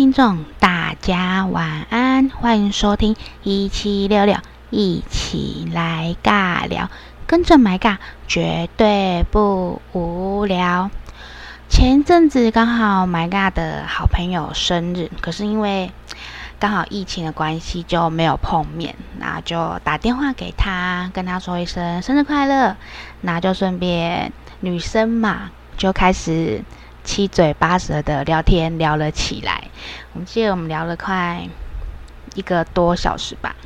听众，大家晚安，欢迎收听一七六六，一起来尬聊，跟着买尬，绝对不无聊。前阵子刚好买尬的好朋友生日，可是因为刚好疫情的关系就没有碰面，那就打电话给他，跟他说一声生日快乐，那就顺便女生嘛，就开始。七嘴八舌的聊天聊了起来，我们记得我们聊了快一个多小时吧。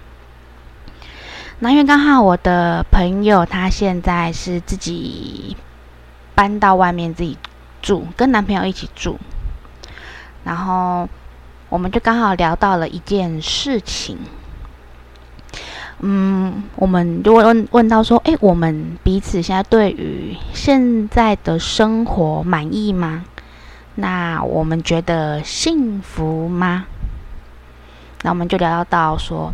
那因为刚好我的朋友她现在是自己搬到外面自己住，跟男朋友一起住，然后我们就刚好聊到了一件事情。嗯，我们就问问到说，诶，我们彼此现在对于现在的生活满意吗？那我们觉得幸福吗？那我们就聊到说，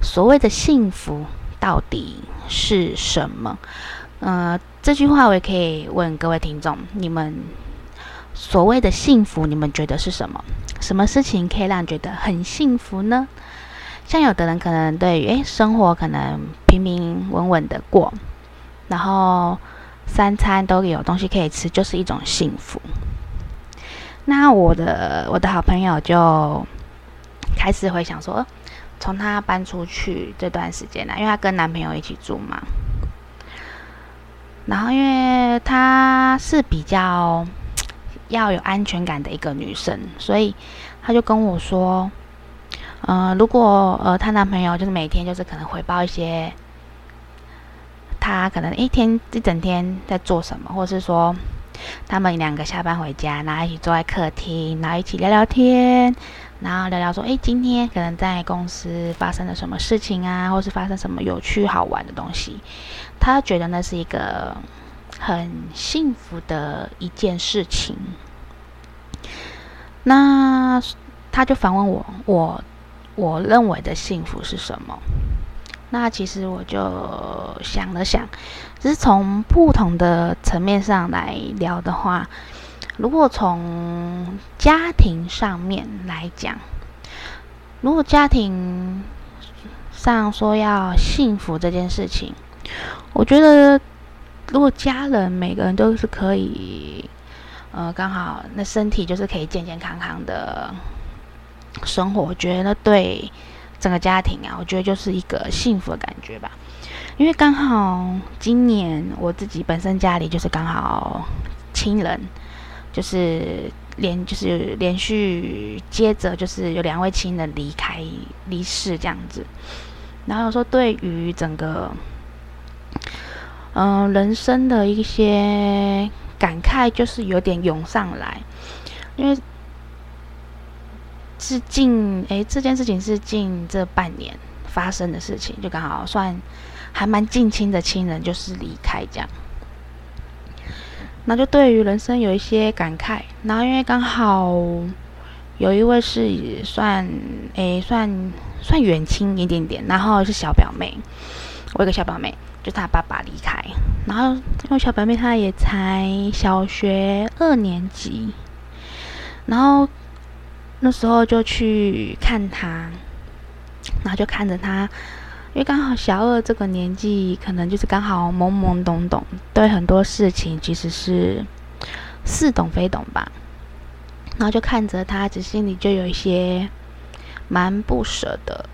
所谓的幸福到底是什么？呃，这句话我也可以问各位听众，你们所谓的幸福，你们觉得是什么？什么事情可以让你觉得很幸福呢？像有的人可能对于诶生活可能平平稳稳的过，然后三餐都有东西可以吃，就是一种幸福。那我的我的好朋友就开始会想说，从她搬出去这段时间呢，因为她跟男朋友一起住嘛，然后因为她是比较要有安全感的一个女生，所以她就跟我说。呃，如果呃，她男朋友就是每天就是可能回报一些，他可能一天一整天在做什么，或者是说他们两个下班回家，然后一起坐在客厅，然后一起聊聊天，然后聊聊说，诶，今天可能在公司发生了什么事情啊，或是发生什么有趣好玩的东西，他觉得那是一个很幸福的一件事情。那他就反问我，我。我认为的幸福是什么？那其实我就想了想，只是从不同的层面上来聊的话，如果从家庭上面来讲，如果家庭上说要幸福这件事情，我觉得如果家人每个人都是可以，呃，刚好那身体就是可以健健康康的。生活，我觉得对整个家庭啊，我觉得就是一个幸福的感觉吧。因为刚好今年我自己本身家里就是刚好亲人，就是连就是连续接着就是有两位亲人离开离世这样子。然后说对于整个嗯、人生的一些感慨，就是有点涌上来，因为。是近诶，这件事情是近这半年发生的事情，就刚好算还蛮近亲的亲人就是离开这样，那就对于人生有一些感慨。然后因为刚好有一位是算诶，算算远亲一点点，然后是小表妹，我有个小表妹，就她爸爸离开，然后因为小表妹她也才小学二年级，然后。那时候就去看她，然后就看着她，因为刚好小二这个年纪，可能就是刚好懵懵懂懂，对很多事情其实是似懂非懂吧。然后就看着他，只心里就有一些蛮不舍的。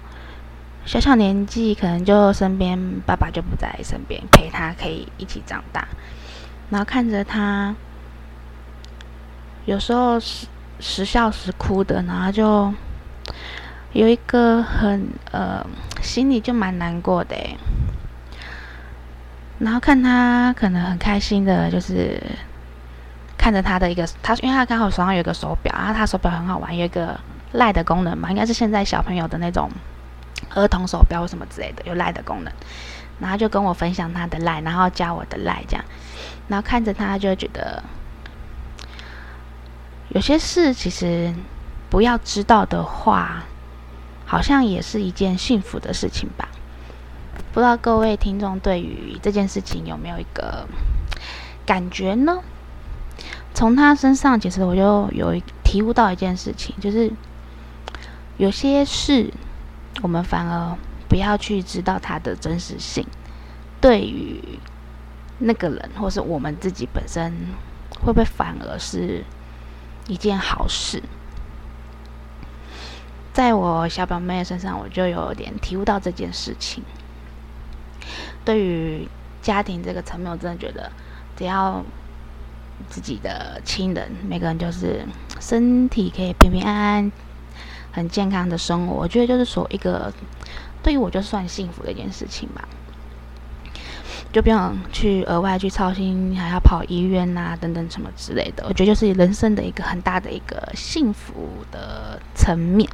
小小年纪，可能就身边爸爸就不在身边陪他，可以一起长大。然后看着他，有时候是。时笑时哭的，然后就有一个很呃，心里就蛮难过的。然后看他可能很开心的，就是看着他的一个他，因为他刚好手上有一个手表，然后他手表很好玩，有一个赖的功能嘛，应该是现在小朋友的那种儿童手表或什么之类的，有赖的功能。然后就跟我分享他的赖，然后加我的赖这样，然后看着他就觉得。有些事其实不要知道的话，好像也是一件幸福的事情吧。不知道各位听众对于这件事情有没有一个感觉呢？从他身上，其实我就有体悟到一件事情，就是有些事我们反而不要去知道它的真实性，对于那个人或是我们自己本身，会不会反而是一件好事？在我小表妹身上，我就有点体悟到这件事情。对于家庭这个层面，我真的觉得，只要自己的亲人，每个人就是身体可以平平安安、很健康的生活，我觉得就是说一个对于我就算幸福的一件事情吧。就不用去额外去操心，还要跑医院啊等等什么之类的。我觉得就是人生的一个很大的一个幸福的层面。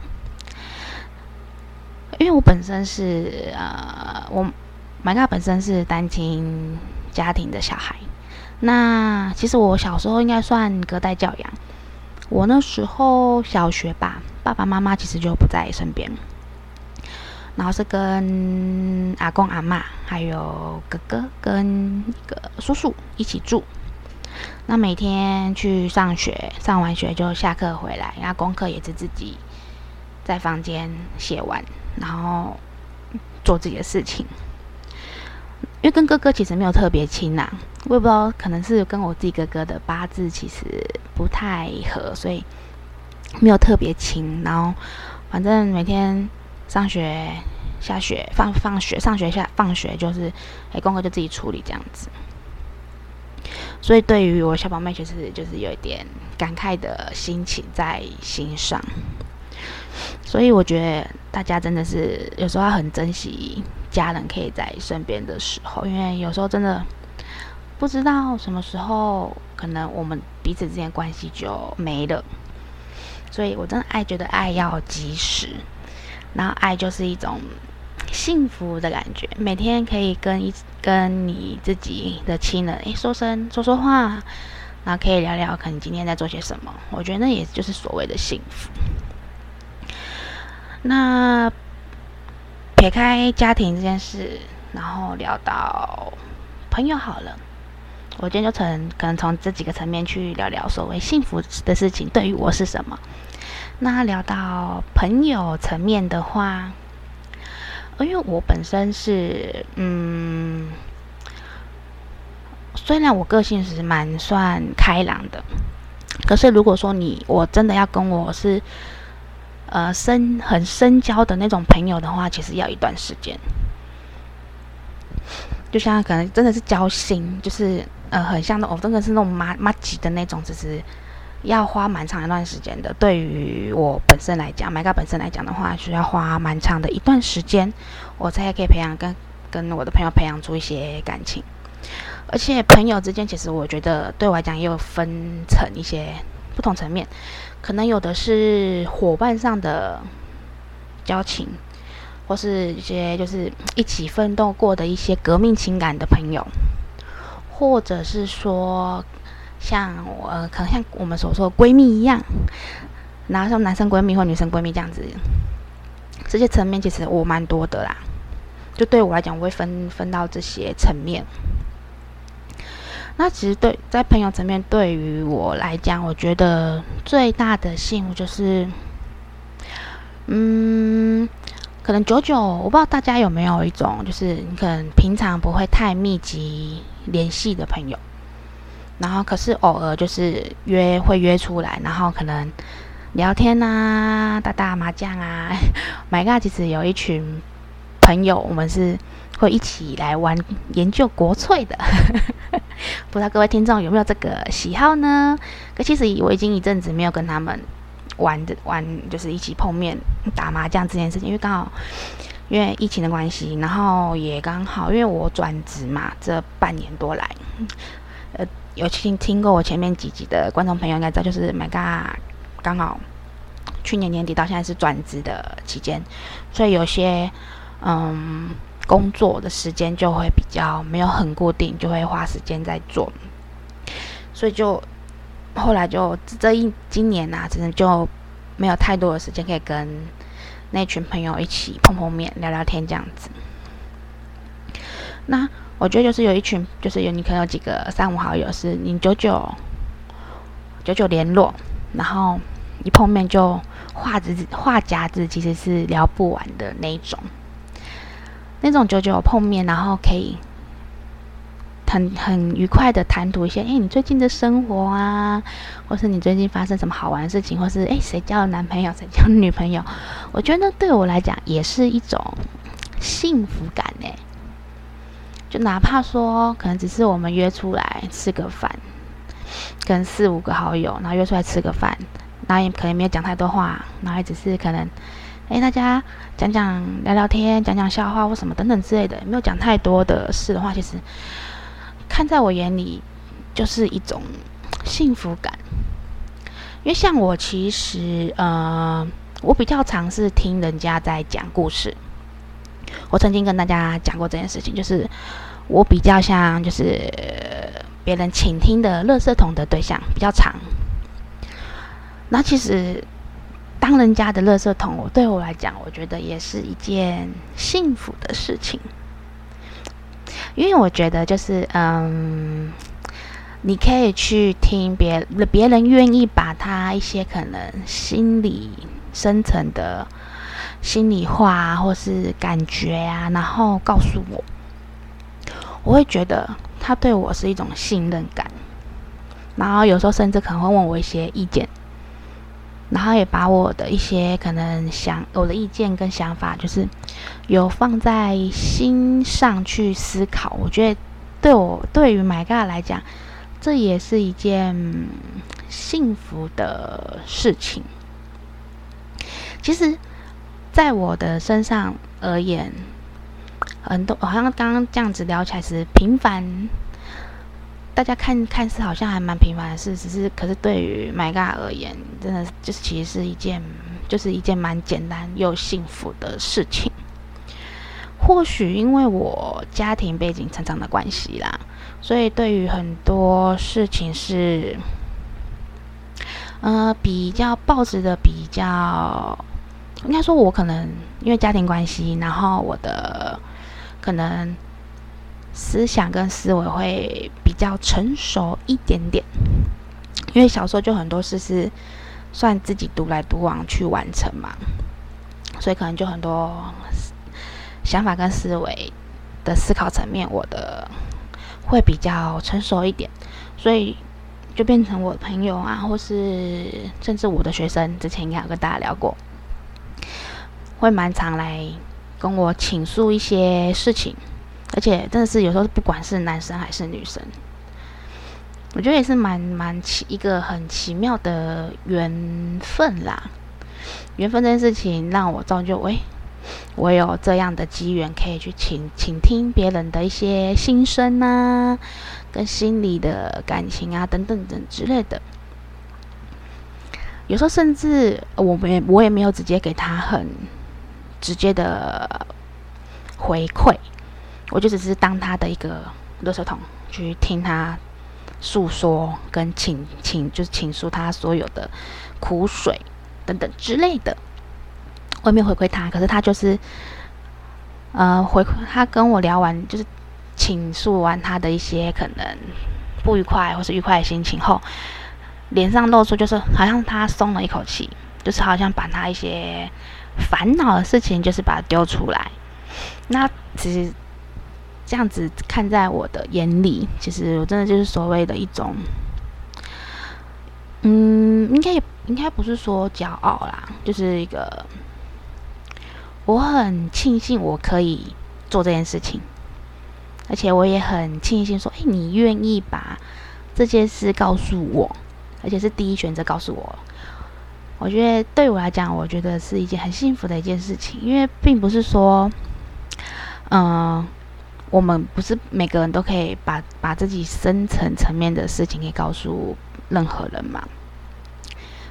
因为我本身是呃，我 My God 本身是单亲家庭的小孩。那其实我小时候应该算隔代教养。我那时候小学吧，爸爸妈妈其实就不在身边，然后是跟阿公阿嬷还有哥哥跟一个叔叔一起住。那每天去上学，上完学就下课回来，然后功课也是自己在房间写完。然后做自己的事情，因为跟哥哥其实没有特别亲呐，我也不知道，可能是跟我自己哥哥的八字其实不太合，所以没有特别亲。然后反正每天上学、下学、放放学、上学下放学，就是哎功课就自己处理这样子。所以对于我小宝妹，其实就是有一点感慨的心情在心上。所以我觉得大家真的是有时候要很珍惜家人可以在身边的时候，因为有时候真的不知道什么时候可能我们彼此之间关系就没了。所以我真的爱，觉得爱要及时，然后爱就是一种幸福的感觉，每天可以跟一跟你自己的亲人诶说声说说话，然后可以聊聊可能今天在做些什么，我觉得那也就是所谓的幸福。那撇开家庭这件事，然后聊到朋友好了。我今天就从可能从这几个层面去聊聊所谓幸福的事情对于我是什么。那聊到朋友层面的话，因为我本身是嗯，虽然我个性是蛮算开朗的，可是如果说你我真的要跟我是。呃，深很深交的那种朋友的话，其实要一段时间。就像可能真的是交心，就是呃，很像那种、真的是那种麻麻吉的那种，就是要花蛮长一段时间的。对于我本身来讲，麦嘎本身来讲的话，需要花蛮长的一段时间，我才可以培养跟跟我的朋友培养出一些感情。而且朋友之间，其实我觉得对我来讲也有分成一些不同层面。可能有的是伙伴上的交情，或是一些就是一起奋斗过的一些革命情感的朋友，或者是说像我、呃、可能像我们所说的闺蜜一样，然后像男生闺蜜或女生闺蜜这样子，这些层面其实我蛮多的啦。就对我来讲，我会分分到这些层面。那其实对在朋友层面，对于我来讲，我觉得最大的幸福就是，嗯，可能久久，我不知道大家有没有一种，就是你可能平常不会太密集联系的朋友，然后可是偶尔就是约会约出来，然后可能聊天啊，打打麻将啊。My God，其实有一群朋友，我们是会一起来玩研究国粹的。不知道各位听众有没有这个喜好呢？可其实我已经一阵子没有跟他们玩的玩，就是一起碰面打麻将这件事情，因为刚好因为疫情的关系，然后也刚好因为我转职嘛，这半年多来，呃，有听听过我前面几集的观众朋友应该知道，就是 My God 刚好去年年底到现在是转职的期间，所以有些嗯。工作的时间就会比较没有很固定，就会花时间在做，所以就后来就这一今年啊，真的就没有太多的时间可以跟那群朋友一起碰碰面、聊聊天这样子。那我觉得就是有一群，就是有你可能有几个三五好友是你久久久久联络，然后一碰面就话子话匣子其实是聊不完的那一种，那种久久碰面，然后可以很很愉快的谈吐一些，哎，你最近的生活啊，或是你最近发生什么好玩的事情，或是哎谁交了男朋友，谁交了女朋友，我觉得对我来讲也是一种幸福感呢。就哪怕说可能只是我们约出来吃个饭，跟四五个好友，然后约出来吃个饭，然后也可能没有讲太多话，然后也只是可能，哎，大家讲讲聊聊天，讲讲笑话或什么等等之类的，没有讲太多的事的话，其实看在我眼里就是一种幸福感。因为像我其实，呃，我比较常是听人家在讲故事。我曾经跟大家讲过这件事情，就是我比较像就是别人倾听的垃圾桶的对象比较长。那其实当人家的垃圾桶，我对我来讲，我觉得也是一件幸福的事情，因为我觉得就是嗯，你可以去听别别人愿意把他一些可能心里深层的。心里话，或是感觉啊，然后告诉我，我会觉得他对我是一种信任感，然后有时候甚至可能会问我一些意见，然后也把我的一些可能想我的意见跟想法，就是有放在心上去思考。我觉得对我对于 My God 来讲，这也是一件幸福的事情。其实。在我的身上而言，很多好像刚刚这样子聊起来是平凡，大家看看似好像还蛮平凡的事，只是可是对于 My God 而言，真的就是其实是一件就是一件蛮简单又幸福的事情。或许因为我家庭背景成长的关系啦，所以对于很多事情是，呃，比较抱持的比较。应该说，我可能因为家庭关系，然后我的可能思想跟思维会比较成熟一点点。因为小时候就很多事是算自己独来独往去完成嘛，所以可能就很多想法跟思维的思考层面，我的会比较成熟一点，所以就变成我的朋友啊，或是甚至我的学生，之前应该有跟大家聊过。会蛮常来跟我倾诉一些事情，而且真的是有时候不管是男生还是女生，我觉得也是蛮蛮奇一个很奇妙的缘分啦。缘分这件事情让我造就，喂，我有这样的机缘可以去倾倾听别人的一些心声啊，跟心里的感情啊等等等之类的。有时候甚至我没我也没有直接给他很。直接的回馈，我就只是当他的一个垃圾桶，去听他诉说跟倾倾，就是倾诉他所有的苦水等等之类的。我也没有回馈他，可是他就是，呃，回馈他跟我聊完，就是倾诉完他的一些可能不愉快或是愉快的心情后，脸上露出就是好像他松了一口气，就是好像把他一些。烦恼的事情就是把它丢出来，那其实这样子看在我的眼里，其实我真的就是所谓的一种，嗯，应该也应该不是说骄傲啦，就是一个我很庆幸我可以做这件事情，而且我也很庆幸说，哎，你愿意把这件事告诉我，而且是第一选择告诉我。我觉得对我来讲，我觉得是一件很幸福的一件事情，因为并不是说，嗯、我们不是每个人都可以把把自己深层层面的事情给告诉任何人嘛。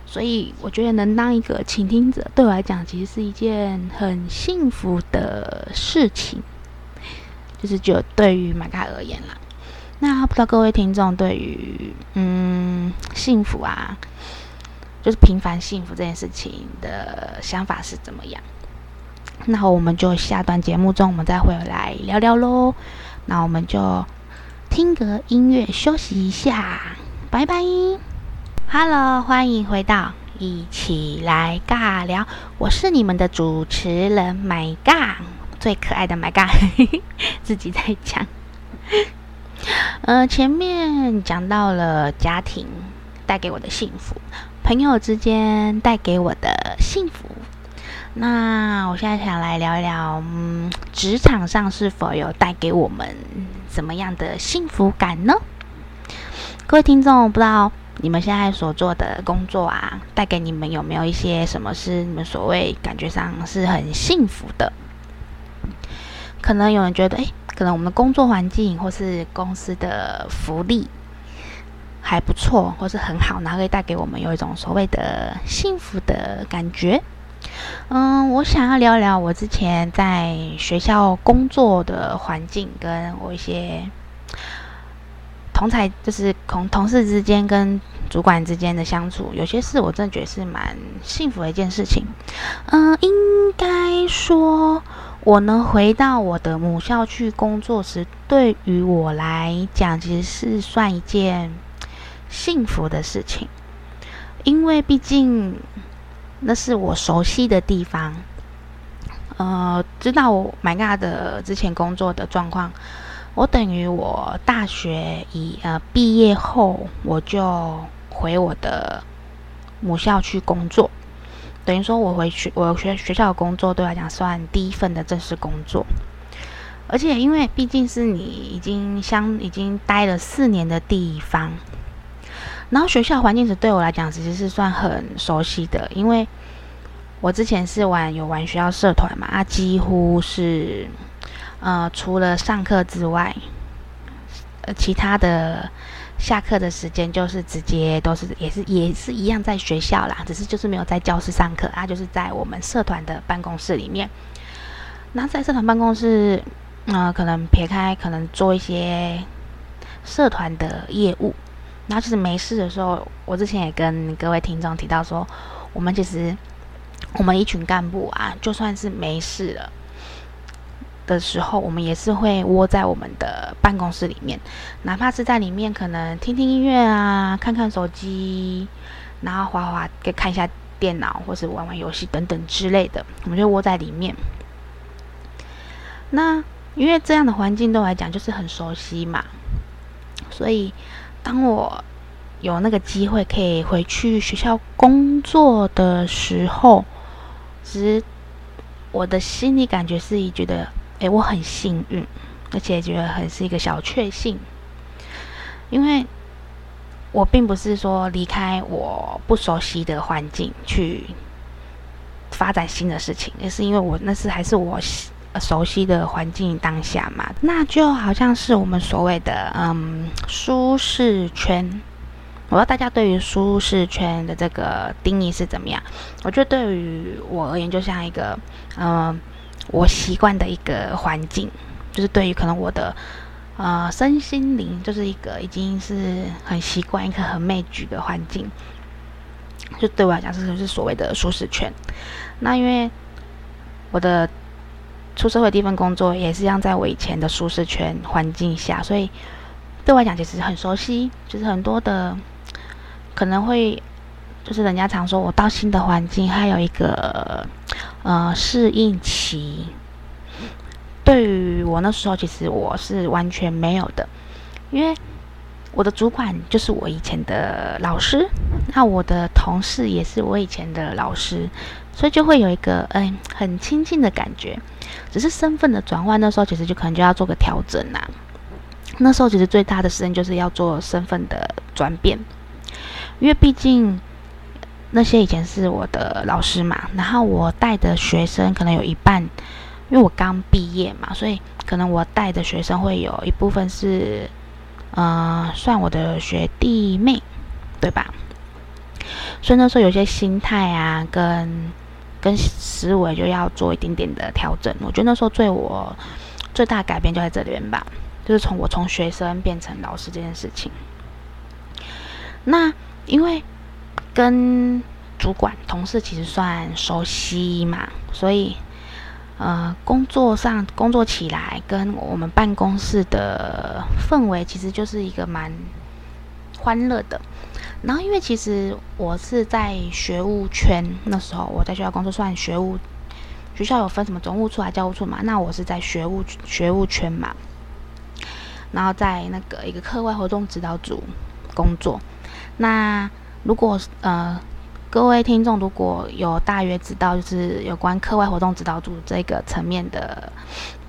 所以我觉得能当一个倾听者，对我来讲，其实是一件很幸福的事情，就是就对于马卡而言啦。那不知道各位听众对于嗯幸福啊？就是平凡幸福这件事情的想法是怎么样？那我们就下段节目中，我们再回来聊聊喽。那我们就听个音乐休息一下，拜拜。Hello，欢迎回到一起来尬聊。我是你们的主持人麦尬，最可爱的麦尬，自己在讲。呃，前面讲到了家庭带给我的幸福，朋友之间带给我的幸福。那我现在想来聊一聊，嗯，职场上是否有带给我们怎么样的幸福感呢？各位听众，不知道你们现在所做的工作啊，带给你们有没有一些什么是你们所谓感觉上是很幸福的？可能有人觉得，诶，可能我们的工作环境或是公司的福利还不错，或是很好，然后可以带给我们有一种所谓的幸福的感觉。嗯，我想要聊聊我之前在学校工作的环境，跟我一些。同才就是同同事之间跟主管之间的相处，有些事我真的觉得是蛮幸福的一件事情。嗯，应该说，我能回到我的母校去工作时，对于我来讲，其实是算一件幸福的事情，因为毕竟那是我熟悉的地方。呃，知道我 My God 的之前工作的状况。我等于我大学以呃毕业后，我就回我的母校去工作。等于说我回去我学学校的工作，对我来讲算第一份的正式工作。而且因为毕竟是你已经相已经待了四年的地方，然后学校环境是对我来讲其实是算很熟悉的，因为我之前是玩有玩学校社团嘛，啊几乎是。呃，除了上课之外，呃，其他的下课的时间就是直接都是也是也是一样在学校啦，只是就是没有在教室上课啊，就是在我们社团的办公室里面。那在社团办公室，呃，可能撇开可能做一些社团的业务，然后就是没事的时候，我之前也跟各位听众提到说，我们其实我们一群干部啊，就算是没事了。的时候，我们也是会窝在我们的办公室里面，哪怕是在里面可能听听音乐啊，看看手机，然后滑滑，给看一下电脑，或是玩玩游戏等等之类的，我们就窝在里面。那因为这样的环境对我来讲就是很熟悉嘛，所以当我有那个机会可以回去学校工作的时候，其实我的心里感觉是觉得。诶，我很幸运，而且觉得很是一个小确幸，因为我并不是说离开我不熟悉的环境去发展新的事情，而是因为我那是还是我熟悉的环境当下嘛，那就好像是我们所谓的嗯舒适圈。我不知道大家对于舒适圈的这个定义是怎么样？我觉得对于我而言，就像一个嗯。我习惯的一个环境，就是对于可能我的呃身心灵，就是一个已经是很习惯一个很媚举的环境，就对我来讲，这就是所谓的舒适圈。那因为我的出社会第一份工作也是像在我以前的舒适圈环境下，所以对我来讲其实很熟悉，就是很多的可能会。就是人家常说，我到新的环境还有一个呃适应期。对于我那时候，其实我是完全没有的，因为我的主管就是我以前的老师，那我的同事也是我以前的老师，所以就会有一个嗯很亲近的感觉。只是身份的转换，那时候其实就可能就要做个调整呐。那时候其实最大的事情就是要做身份的转变，因为毕竟。那些以前是我的老师嘛，然后我带的学生可能有一半，因为我刚毕业嘛，所以可能我带的学生会有一部分是，呃，算我的学弟妹，对吧？所以那时候有些心态啊，跟跟思维就要做一点点的调整。我觉得那时候对我最大的改变就在这里边吧，就是从我从学生变成老师这件事情。那因为。跟主管、同事其实算熟悉嘛，所以呃，工作上工作起来跟我们办公室的氛围其实就是一个蛮欢乐的。然后因为其实我是在学务圈，那时候我在学校工作算学务，学校有分什么总务处啊、教务处嘛，那我是在学务学务圈嘛。然后在那个一个课外活动指导组工作。那如果呃各位听众如果有大约知道，就是有关课外活动指导组这个层面的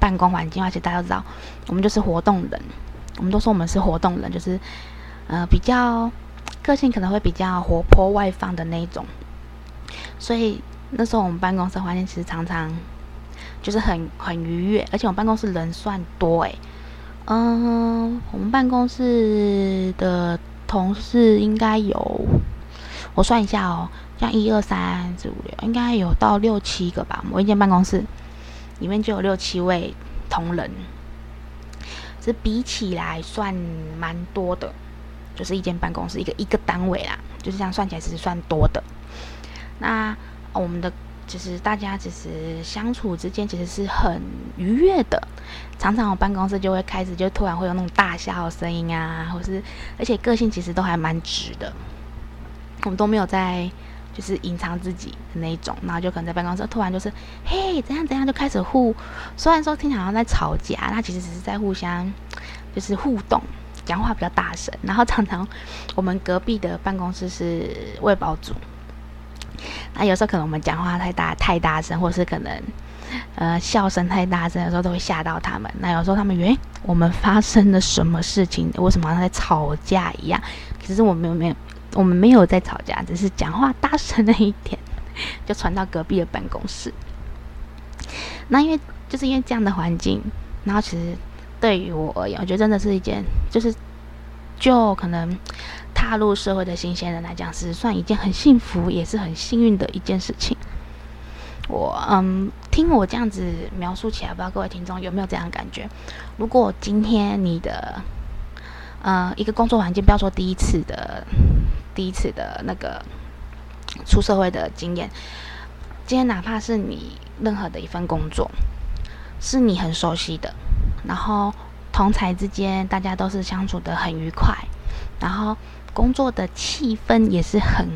办公环境，而且大家都知道，我们就是活动人，我们都说我们是活动人，就是呃比较个性可能会比较活泼外放的那一种。所以那时候我们办公室环境其实常常就是很很愉悦，而且我们办公室人算多诶。嗯，我们办公室的同事应该有，我算一下哦，像一二三四五六，应该有到六七个吧。我一间办公室里面就有六七位同仁，这比起来算蛮多的，就是一间办公室一个一个单位啦，就是这样算起来其实算多的。那我们的。其实大家其实相处之间其实是很愉悦的，常常我办公室就会开始就突然会有那种大笑声音啊，或是而且个性其实都还蛮直的，我们都没有在就是隐藏自己的那一种，然后就可能在办公室突然就是嘿怎样怎样就开始互，虽然说听起来好像在吵架，那其实只是在互相就是互动，讲话比较大声，然后常常我们隔壁的办公室是卫保组。那有时候可能我们讲话太大太大声，或是可能呃笑声太大声的时候，都会吓到他们。那有时候他们以为我们发生了什么事情，为什么好像在吵架一样？其实我们没有，我们没有在吵架，只是讲话大声了一点，就传到隔壁的办公室。那因为就是因为这样的环境，然后其实对于我而言，我觉得真的是一件就是就可能。踏入社会的新鲜人来讲，是算一件很幸福，也是很幸运的一件事情。我嗯，听我这样子描述起来，不知道各位听众有没有这样的感觉？如果今天你的呃一个工作环境，不要说第一次的第一次的那个出社会的经验，今天哪怕是你任何的一份工作，是你很熟悉的，然后同才之间大家都是相处得很愉快，然后。工作的气氛也是很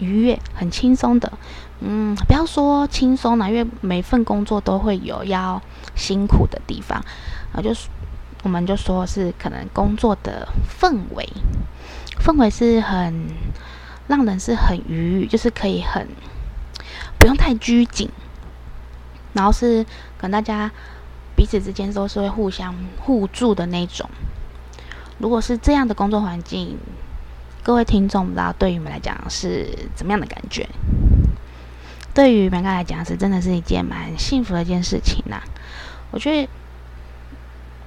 愉悦、很轻松的。嗯，不要说轻松了，因为每份工作都会有要辛苦的地方。啊，就是我们就说是可能工作的氛围，氛围是很让人是很愉悦，就是可以很不用太拘谨，然后是可能大家彼此之间都是会互相互助的那种。如果是这样的工作环境，各位听众，不知道对于你们来讲是怎么样的感觉？对于每个来讲，是真的是一件蛮幸福的一件事情呐、我觉得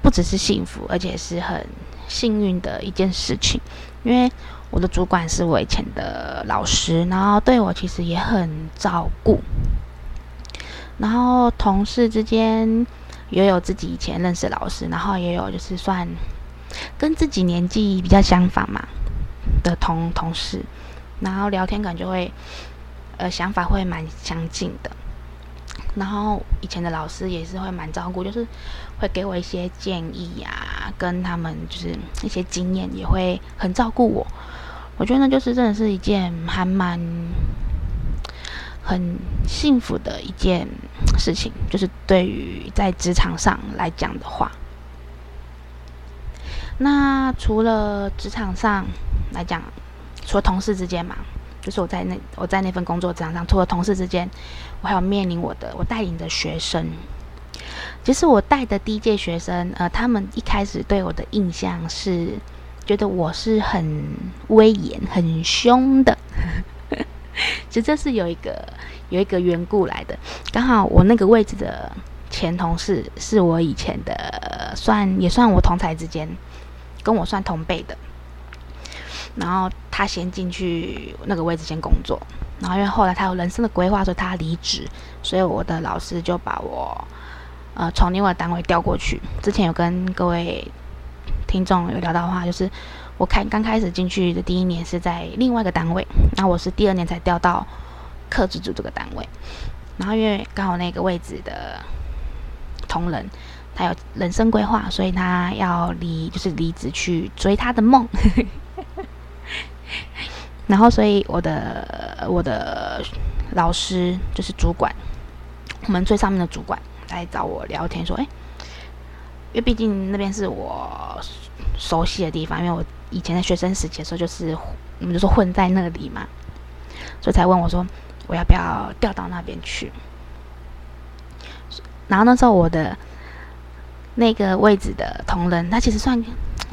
不只是幸福，而且是很幸运的一件事情。因为我的主管是我以前的老师，然后对我其实也很照顾。然后同事之间也有自己以前认识的老师，然后也有就是算跟自己年纪比较相仿嘛。的同同事，然后聊天感觉会，呃，想法会蛮相近的。然后以前的老师也是会蛮照顾，就是会给我一些建议呀，跟他们就是一些经验，也会很照顾我。我觉得呢，就是真的是一件还蛮很幸福的一件事情，就是对于在职场上来讲的话。那除了职场上，来讲，除了同事之间嘛，就是我在那我在那份工作职场上，除了同事之间，我还有面临我的我带领的学生。其实我带的第一届学生，呃，他们一开始对我的印象是觉得我是很威严、很凶的。其实这是有一个有一个缘故来的。刚好我那个位置的前同事是我以前的，算也算我同侪之间，跟我算同辈的。然后他先进去那个位置先工作，然后因为后来他有人生的规划，所以他离职，所以我的老师就把我呃从另外单位调过去。之前有跟各位听众有聊到的话，就是我看刚开始进去的第一年是在另外一个单位，那我是第二年才调到客制组这个单位。然后因为刚好那个位置的同仁他有人生规划，所以他要离就是离职去追他的梦。然后，所以我的我的老师就是主管，我们最上面的主管来找我聊天，说：“哎，因为毕竟那边是我熟悉的地方，因为我以前的学生时期的时候，就是我们就说混在那里嘛，所以才问我说，我要不要调到那边去？然后那时候我的那个位置的同仁，他其实算，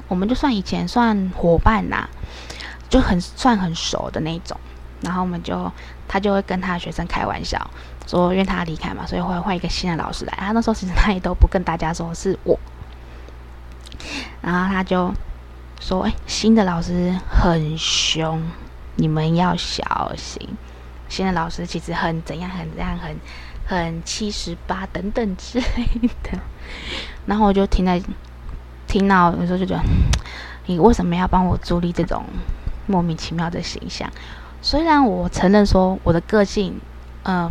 我们就算以前算伙伴呐、”就很算很熟的那种，然后我们就他就会跟他的学生开玩笑说，因为他离开嘛，所以会换一个新的老师来。他那时候其实他也都不跟大家说是我，然后他就说：“哎，新的老师很凶，你们要小心。新的老师其实很怎样，很怎样，很很七十八等等之类的。”然后我就听在听到有时候就觉得，你为什么要帮我助力这种？莫名其妙的形象，虽然我承认说我的个性，嗯、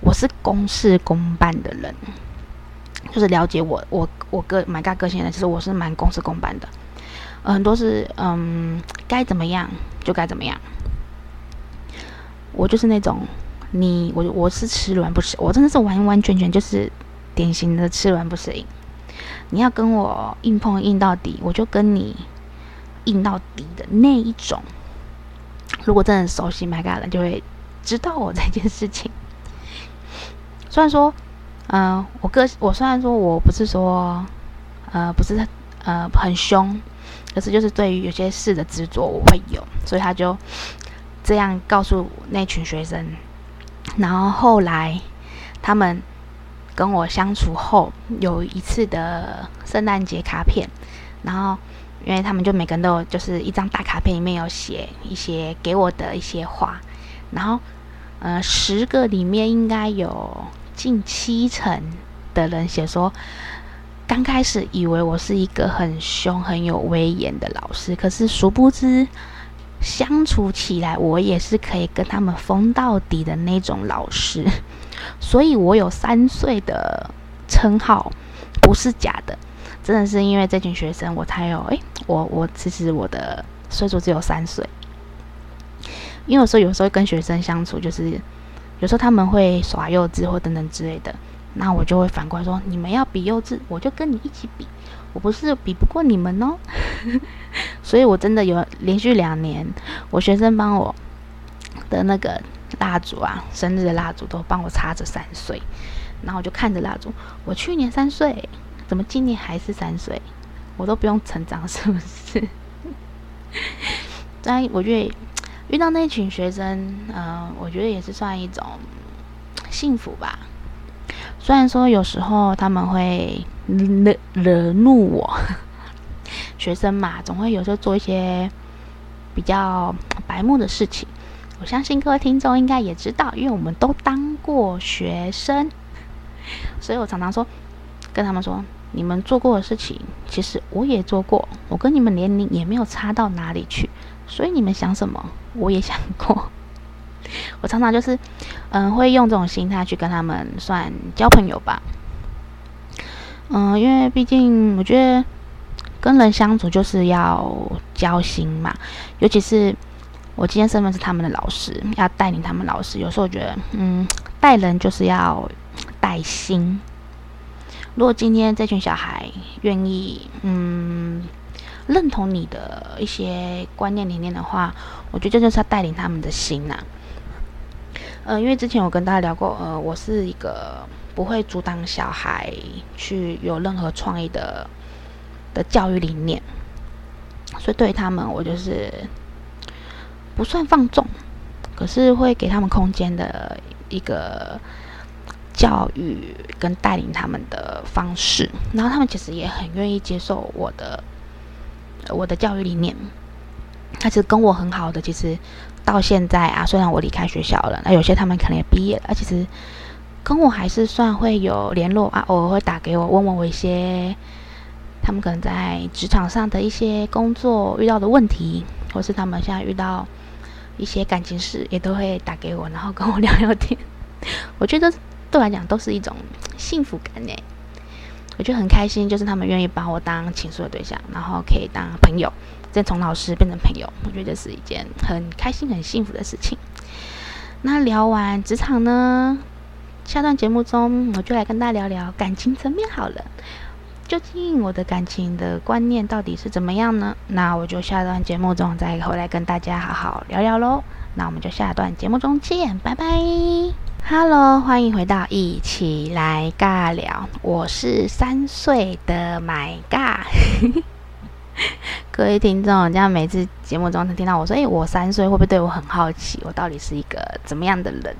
我是公事公办的人，就是了解我我我个蛮大个性的，其实我是蛮公事公办的，很多是嗯该怎么样就该怎么样，我就是那种你我我是吃软不吃，我真的是完完全全就是典型的吃软不吃硬，你要跟我硬碰硬到底，我就跟你。硬到底的那一种，如果真的熟悉 MyGuide 的，就会知道我这件事情。虽然说，嗯、我个我虽然说我不是说，呃，不是呃很凶，可是就是对于有些事的执着我会有，所以他就这样告诉那群学生。然后后来他们跟我相处后，有一次的圣诞节卡片，然后。因为他们就每个人都有，就是一张大卡片，里面有写一些给我的一些话，然后，呃，十个里面应该有近七成的人写说，刚开始以为我是一个很凶、很有威严的老师，可是殊不知相处起来，我也是可以跟他们疯到底的那种老师，所以我有三岁的称号，不是假的。真的是因为这群学生，我才有诶，我我其实我的岁数只有三岁，因为有时候有时候跟学生相处，就是有时候他们会耍幼稚或等等之类的，那我就会反过来说，你们要比幼稚，我就跟你一起比，我不是比不过你们哦。所以我真的有连续两年，我学生帮我的那个蜡烛啊，生日的蜡烛都帮我插着三岁，然后我就看着蜡烛，我去年三岁。怎么今年还是三岁？我都不用成长，是不是？但我觉得遇到那群学生，嗯、我觉得也是算一种幸福吧。虽然说有时候他们会惹惹怒我，学生嘛，总会有时候做一些比较白目的事情。我相信各位听众应该也知道，因为我们都当过学生，所以我常常说。跟他们说，你们做过的事情，其实我也做过。我跟你们年龄也没有差到哪里去，所以你们想什么，我也想过。我常常就是，嗯，会用这种心态去跟他们算交朋友吧。嗯，因为毕竟我觉得跟人相处就是要交心嘛，尤其是我今天身份是他们的老师，要带领他们老师。有时候我觉得，嗯，带人就是要带心。如果今天这群小孩愿意，嗯，认同你的一些观念理念的话，我觉得这就是要带领他们的心呐、呃，因为之前我跟大家聊过，呃，我是一个不会阻挡小孩去有任何创意的的教育理念，所以对他们，我就是不算放纵，可是会给他们空间的一个。教育跟带领他们的方式，然后他们其实也很愿意接受我的我的教育理念。他其实跟我很好的，其实到现在啊，虽然我离开学校了，那有些他们可能也毕业了，其实跟我还是算会有联络啊，偶尔会打给我，问问我一些他们可能在职场上的一些工作遇到的问题，或是他们现在遇到一些感情事，也都会打给我，然后跟我聊聊天。我觉得。对我来讲都是一种幸福感呢，我觉得很开心，就是他们愿意把我当倾诉的对象，然后可以当朋友，再从老师变成朋友，我觉得这是一件很开心、很幸福的事情。那聊完职场呢，下段节目中我就来跟大家聊聊感情层面好了。究竟我的感情的观念到底是怎么样呢？那我就下段节目中再回来跟大家好好聊聊喽。那我们就下段节目中见，拜拜。Hello，欢迎回到一起来尬聊，我是三岁的 My 尬。各位听众，这样每次节目中他听到我说，诶，我三岁，会不会对我很好奇？我到底是一个怎么样的人？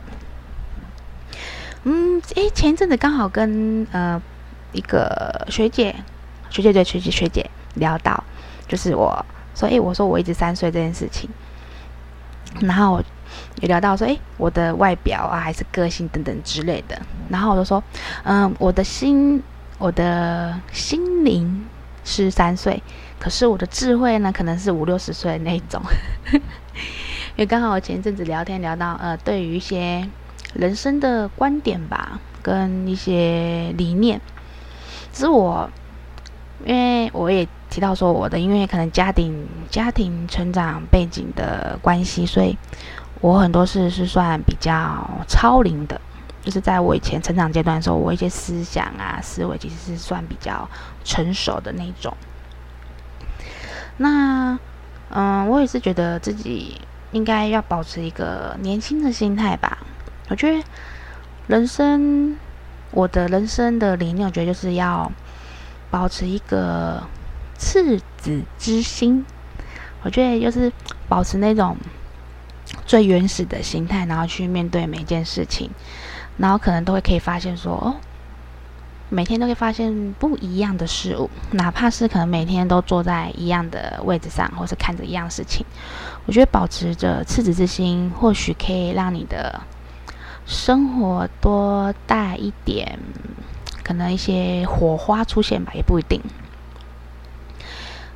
嗯，诶，前一阵子刚好跟呃。一个学姐，学姐对学姐学姐聊到，就是我说，诶，我说我一直三岁这件事情，然后也聊到说，诶，我的外表啊，还是个性等等之类的，然后我就说，嗯，我的心，我的心灵是三岁，可是我的智慧呢，可能是五六十岁的那种，因为刚好我前一阵子聊天聊到，呃，对于一些人生的观点吧，跟一些理念。只是我，因为我也提到说，我的因为可能家庭家庭成长背景的关系，所以我很多事是算比较超龄的。就是在我以前成长阶段的时候，我一些思想啊思维其实是算比较成熟的那种。那嗯，我也是觉得自己应该要保持一个年轻的心态吧。我觉得人生。我的人生的理念，我觉得就是要保持一个赤子之心。我觉得就是保持那种最原始的心态，然后去面对每件事情，然后可能都会可以发现说，哦，每天都会发现不一样的事物，哪怕是可能每天都坐在一样的位置上，或是看着一样事情。我觉得保持着赤子之心，或许可以让你的。生活多带一点，可能一些火花出现吧，也不一定。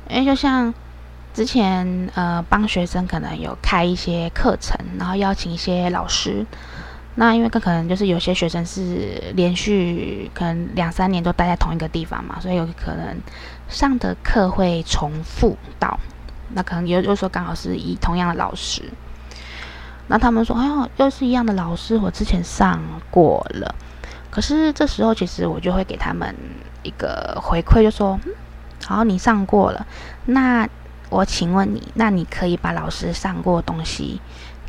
因为就像之前呃，帮学生可能有开一些课程，然后邀请一些老师。那因为可能就是有些学生是连续可能两三年都待在同一个地方嘛，所以有可能上的课会重复到。那可能有有时候刚好是以同样的老师。那他们说：“哎呦，又是一样的老师，我之前上过了。可是这时候，其实我就会给他们一个回馈，就说：‘嗯，好，你上过了。那我请问你，那你可以把老师上过的东西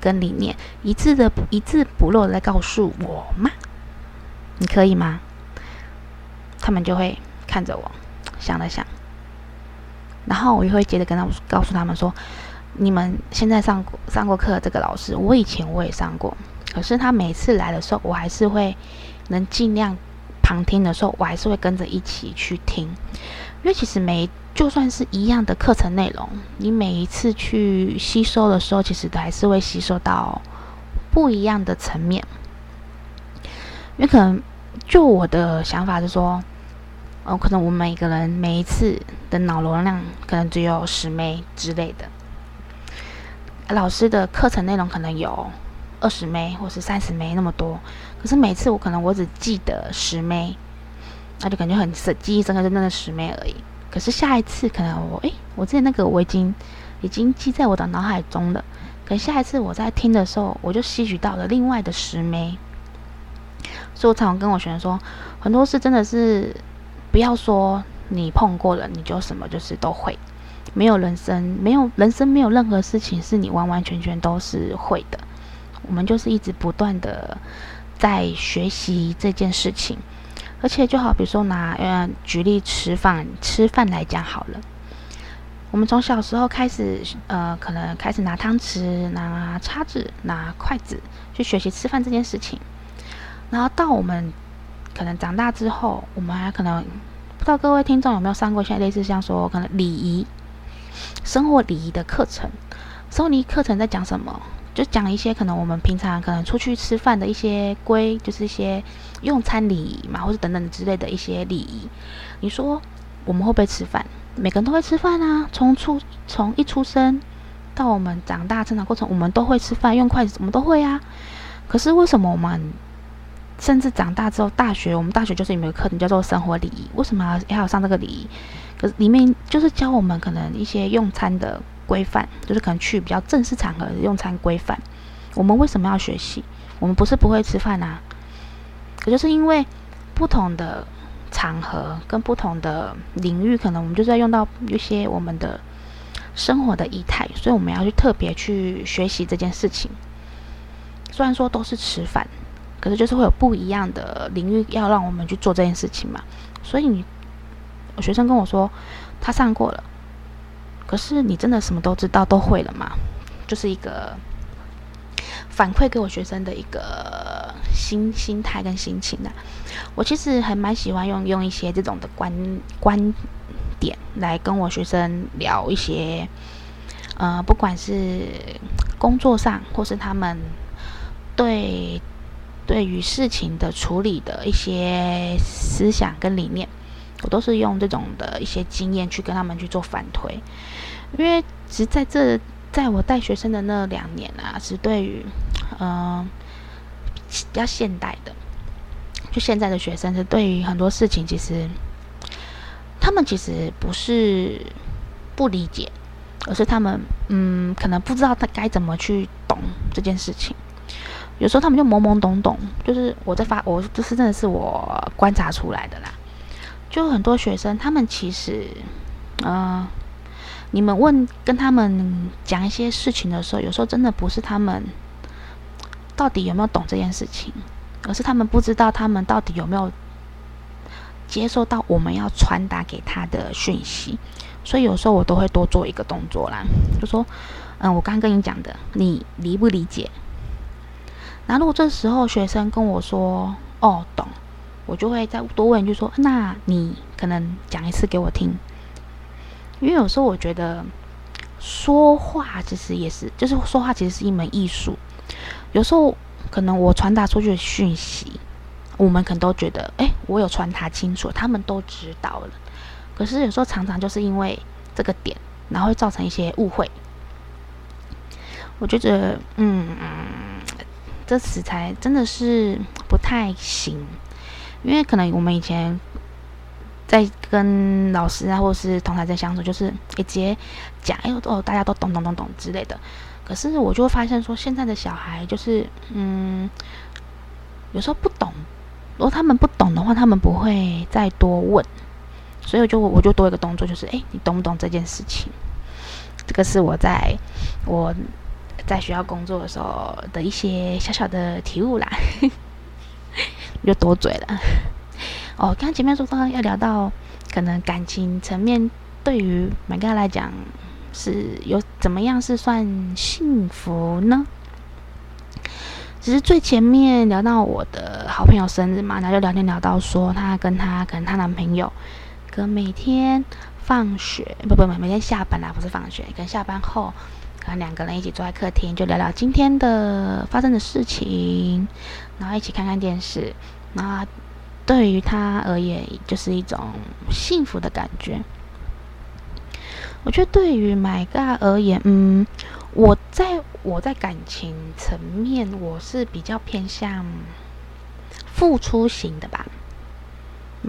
跟理念一字的一字不漏的来告诉我吗？你可以吗？’他们就会看着我，想了想，然后我就会接着跟他们告诉他们说。”你们现在上过上过课这个老师，我以前我也上过，可是他每次来的时候，我还是会能尽量旁听的时候，我还是会跟着一起去听，因为其实每就算是一样的课程内容，你每一次去吸收的时候，其实都还是会吸收到不一样的层面，因为可能就我的想法是说，哦，可能我们每个人每一次的脑容量可能只有十枚之类的。老师的课程内容可能有二十枚或是三十枚那么多，可是每次我可能我只记得十枚，那就感觉很记忆深刻，就那个十枚而已。可是下一次可能我诶，我之前那个我已经已经记在我的脑海中了，可下一次我在听的时候，我就吸取到了另外的十枚。所以我常常跟我学生说，很多事真的是不要说你碰过了，你就什么就是都会。没有人生，没有人生，没有任何事情是你完完全全都是会的。我们就是一直不断的在学习这件事情，而且就好比说拿呃举例吃饭吃饭来讲好了，我们从小时候开始呃可能开始拿汤匙、拿叉子、拿筷子去学习吃饭这件事情，然后到我们可能长大之后，我们还可能不知道各位听众有没有上过现在类似像说可能礼仪。生活礼仪的课程，生活礼仪课程在讲什么？就讲一些可能我们平常可能出去吃饭的一些规，就是一些用餐礼仪嘛，或者等等之类的一些礼仪。你说我们会不会吃饭？每个人都会吃饭啊，从出从一出生到我们长大成长过程，我们都会吃饭，用筷子，我们都会啊。可是为什么我们甚至长大之后，大学我们大学就是有一个课程叫做生活礼仪，为什么要要上这个礼仪？可是里面就是教我们可能一些用餐的规范，就是可能去比较正式场合用餐规范。我们为什么要学习？我们不是不会吃饭啊，可就是因为不同的场合跟不同的领域，可能我们就是要用到一些我们的生活的仪态，所以我们要去特别去学习这件事情。虽然说都是吃饭，可是就是会有不一样的领域要让我们去做这件事情嘛。所以你，我学生跟我说他上过了，可是你真的什么都知道都会了吗？就是一个。反馈给我学生的一个心心态跟心情的、我其实还蛮喜欢用用一些这种的观观点来跟我学生聊一些，呃，不管是工作上或是他们对对于事情的处理的一些思想跟理念，我都是用这种的一些经验去跟他们去做反推，因为其实在这。在我带学生的那两年啊，是对于，嗯、比较现代的，就现在的学生是对于很多事情，其实他们其实不是不理解，而是他们嗯，可能不知道他该怎么去懂这件事情。有时候他们就懵懵懂懂，就是我在发，我这是真的是我观察出来的啦。就很多学生，他们其实，嗯、呃。你们问跟他们讲一些事情的时候，有时候真的不是他们到底有没有懂这件事情，而是他们不知道他们到底有没有接受到我们要传达给他的讯息。所以有时候我都会多做一个动作啦，就说：“嗯，我刚跟你讲的，你理不理解？”然后如果这时候学生跟我说：“哦，懂。”我就会再多问一句说：“那你可能讲一次给我听。”因为有时候我觉得说话其实也是，就是说话其实是一门艺术。有时候可能我传达出去的讯息，我们可能都觉得，哎，我有传达清楚，他们都知道了。可是有时候常常就是因为这个点，然后会造成一些误会。我觉得，嗯嗯，这词才真的是不太行，因为可能我们以前。在跟老师啊，或是同台在相处，就是也直接讲，哎呦哦，大家都懂懂懂懂之类的。可是我就会发现说，现在的小孩就是，嗯，有时候不懂，如果他们不懂的话，他们不会再多问。所以我就我就多一个动作，就是，哎，你懂不懂这件事情？这个是我在我在学校工作的时候的一些小小的体悟啦，就多嘴了。哦，刚前面说到要聊到可能感情层面，对于每个人来讲是有怎么样是算幸福呢？只是最前面聊到我的好朋友生日嘛，然后就聊天聊到说，她跟她可能她男朋友，可每天放学不不不，每天下班啦，不是放学，可能下班后，可能两个人一起坐在客厅，就聊聊今天的发生的事情，然后一起看看电视，那。对于他而言，就是一种幸福的感觉。我觉得对于 My God 而言，嗯，我在我在感情层面，我是比较偏向付出型的吧。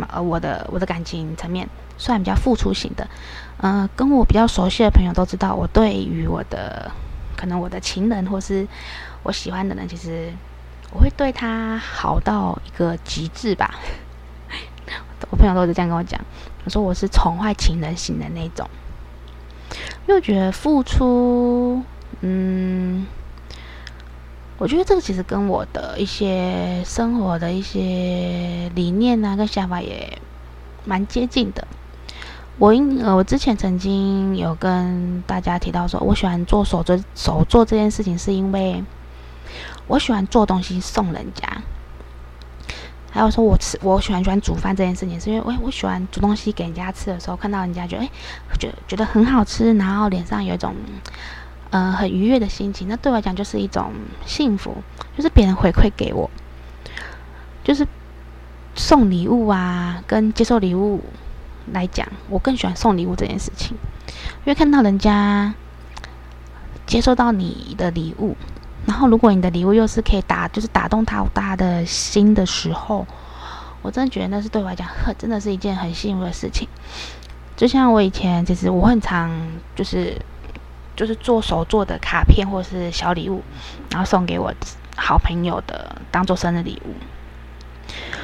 呃，我的我的感情层面算比较付出型的。呃，跟我比较熟悉的朋友都知道，我对于我的可能我的情人或是我喜欢的人，其实。我会对他好到一个极致吧，我朋友都是这样跟我讲，我说我是宠坏情人型的那种，因为我觉得付出，嗯，我觉得这个其实跟我的一些生活的一些理念啊跟想法也蛮接近的。我因呃，我之前曾经有跟大家提到说，我喜欢做手做手做这件事情，是因为。我喜欢做东西送人家，还有说我吃，我喜欢喜欢煮饭这件事情，是因为我我喜欢煮东西给人家吃的时候，看到人家觉得哎，觉得觉得很好吃，然后脸上有一种呃很愉悦的心情，那对我来讲就是一种幸福，就是别人回馈给我，就是送礼物啊，跟接受礼物来讲，我更喜欢送礼物这件事情，因为看到人家接收到你的礼物。然后如果你的礼物又是可以打，就是打动他他的心的时候，我真的觉得那是对我来讲，很真的是一件很幸福的事情。就像我以前，其实我很常就是就是做手做的卡片或是小礼物，然后送给我好朋友的当做生日礼物。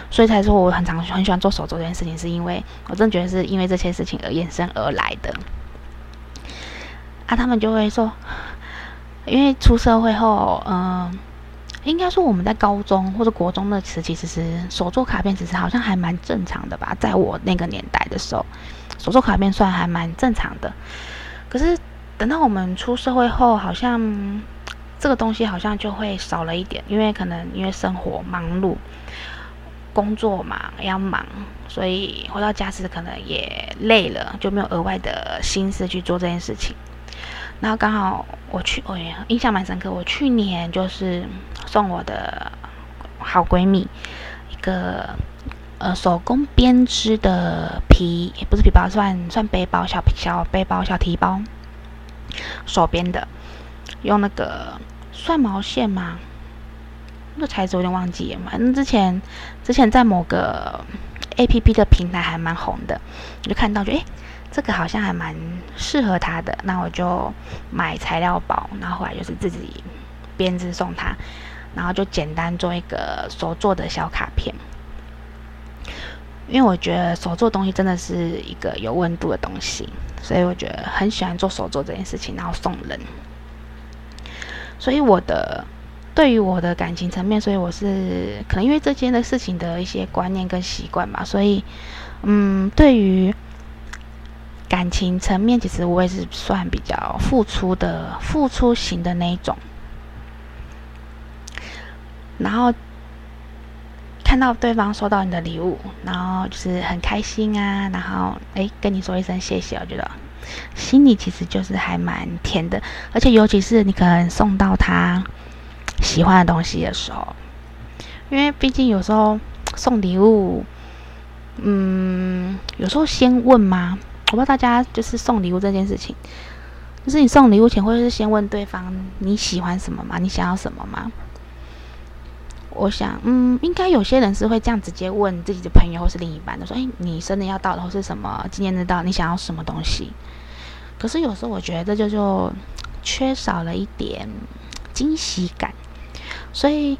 所以才说我很常很喜欢做手作这件事情，是因为我真的觉得是因为这些事情而衍生而来的。啊，他们就会说，因为出社会后，嗯、应该说我们在高中或者国中的时期，其实手作卡片其实好像还蛮正常的吧。在我那个年代的时候，手作卡片算还蛮正常的。可是等到我们出社会后，好像这个东西好像就会少了一点，因为可能因为生活忙碌。工作嘛，要忙，所以回到家时可能也累了，就没有额外的心思去做这件事情。然后刚好我去，我、哎、印象蛮深刻。我去年就是送我的好闺蜜一个呃手工编织的皮，也不是皮包，算算背包，小小背包，小提包，手编的，用那个算毛线吗？那个材质有点忘记了嘛。那之前之前在某个 APP 的平台还蛮红的，我就看到就诶，这个好像还蛮适合他的，那我就买材料包，然后后来就是自己编织送他，然后就简单做一个手做的小卡片。因为我觉得手做东西真的是一个有温度的东西，所以我觉得很喜欢做手做这件事情，然后送人。所以我的。对于我的感情层面，所以我是可能因为这件的事情的一些观念跟习惯吧，所以，嗯，对于感情层面，其实我也是算比较付出的、付出型的那一种。然后看到对方收到你的礼物，然后就是很开心啊，然后诶跟你说一声谢谢，我觉得心里其实就是还蛮甜的，而且尤其是你可能送到他。喜欢的东西的时候，因为毕竟有时候送礼物，嗯，有时候先问嘛。我不知道大家就是送礼物这件事情，就是你送礼物前会是先问对方你喜欢什么吗？你想要什么吗？我想，嗯，应该有些人是会这样直接问自己的朋友或是另一半的，说：“哎，你生日要到了，或是什么纪念日到，你想要什么东西？”可是有时候我觉得这就就缺少了一点惊喜感。所以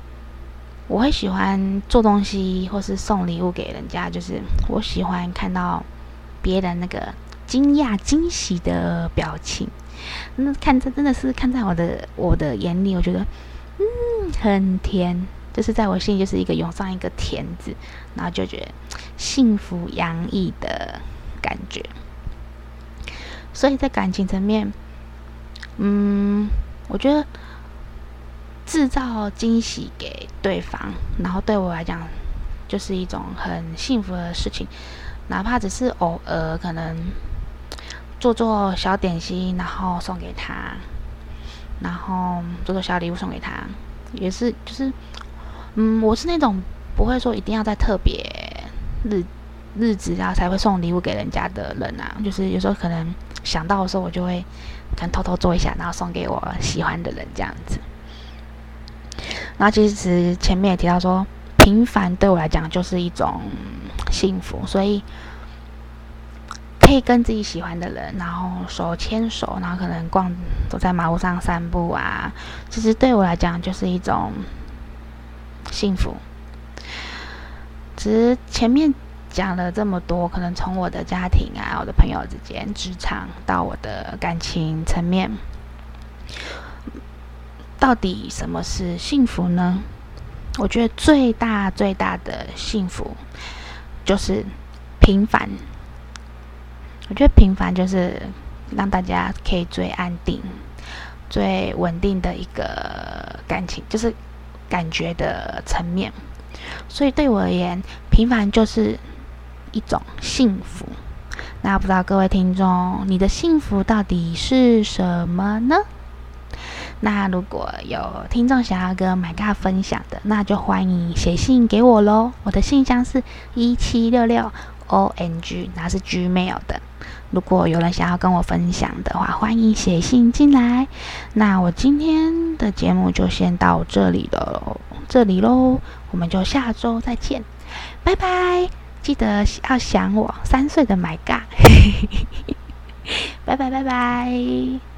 我会喜欢做东西，或是送礼物给人家。就是我喜欢看到别人那个惊讶、惊喜的表情。那看这真的是看在我的我的眼里，我觉得嗯很甜，就是在我心里就是一个涌上一个甜字，然后就觉得幸福洋溢的感觉。所以在感情层面，嗯，我觉得。制造惊喜给对方，然后对我来讲，就是一种很幸福的事情。哪怕只是偶尔可能做做小点心，然后送给他，然后做做小礼物送给他，也是就是，嗯，我是那种不会说一定要在特别日日子然后才会送礼物给人家的人啊。就是有时候可能想到的时候，我就会可能偷偷做一下，然后送给我喜欢的人这样子。那其实前面也提到说，平凡对我来讲就是一种幸福，所以可以跟自己喜欢的人，然后手牵手，然后可能逛走在马路上散步啊，其实对我来讲就是一种幸福。其实前面讲了这么多，可能从我的家庭啊，我的朋友之间，职场到我的感情层面。到底什么是幸福呢？我觉得最大最大的幸福就是平凡。我觉得平凡就是让大家可以最安定、最稳定的一个感情，就是感觉的层面。所以对我而言，平凡就是一种幸福。那不知道各位听众，你的幸福到底是什么呢？那如果有听众想要跟 My God 分享的，那就欢迎写信给我喽。我的信箱是一七六六 ONG，那是 Gmail 的。如果有人想要跟我分享的话，欢迎写信进来。那我今天的节目就先到这里了，这里喽，我们就下周再见，拜拜！记得要想我三岁的 My God，拜拜拜拜。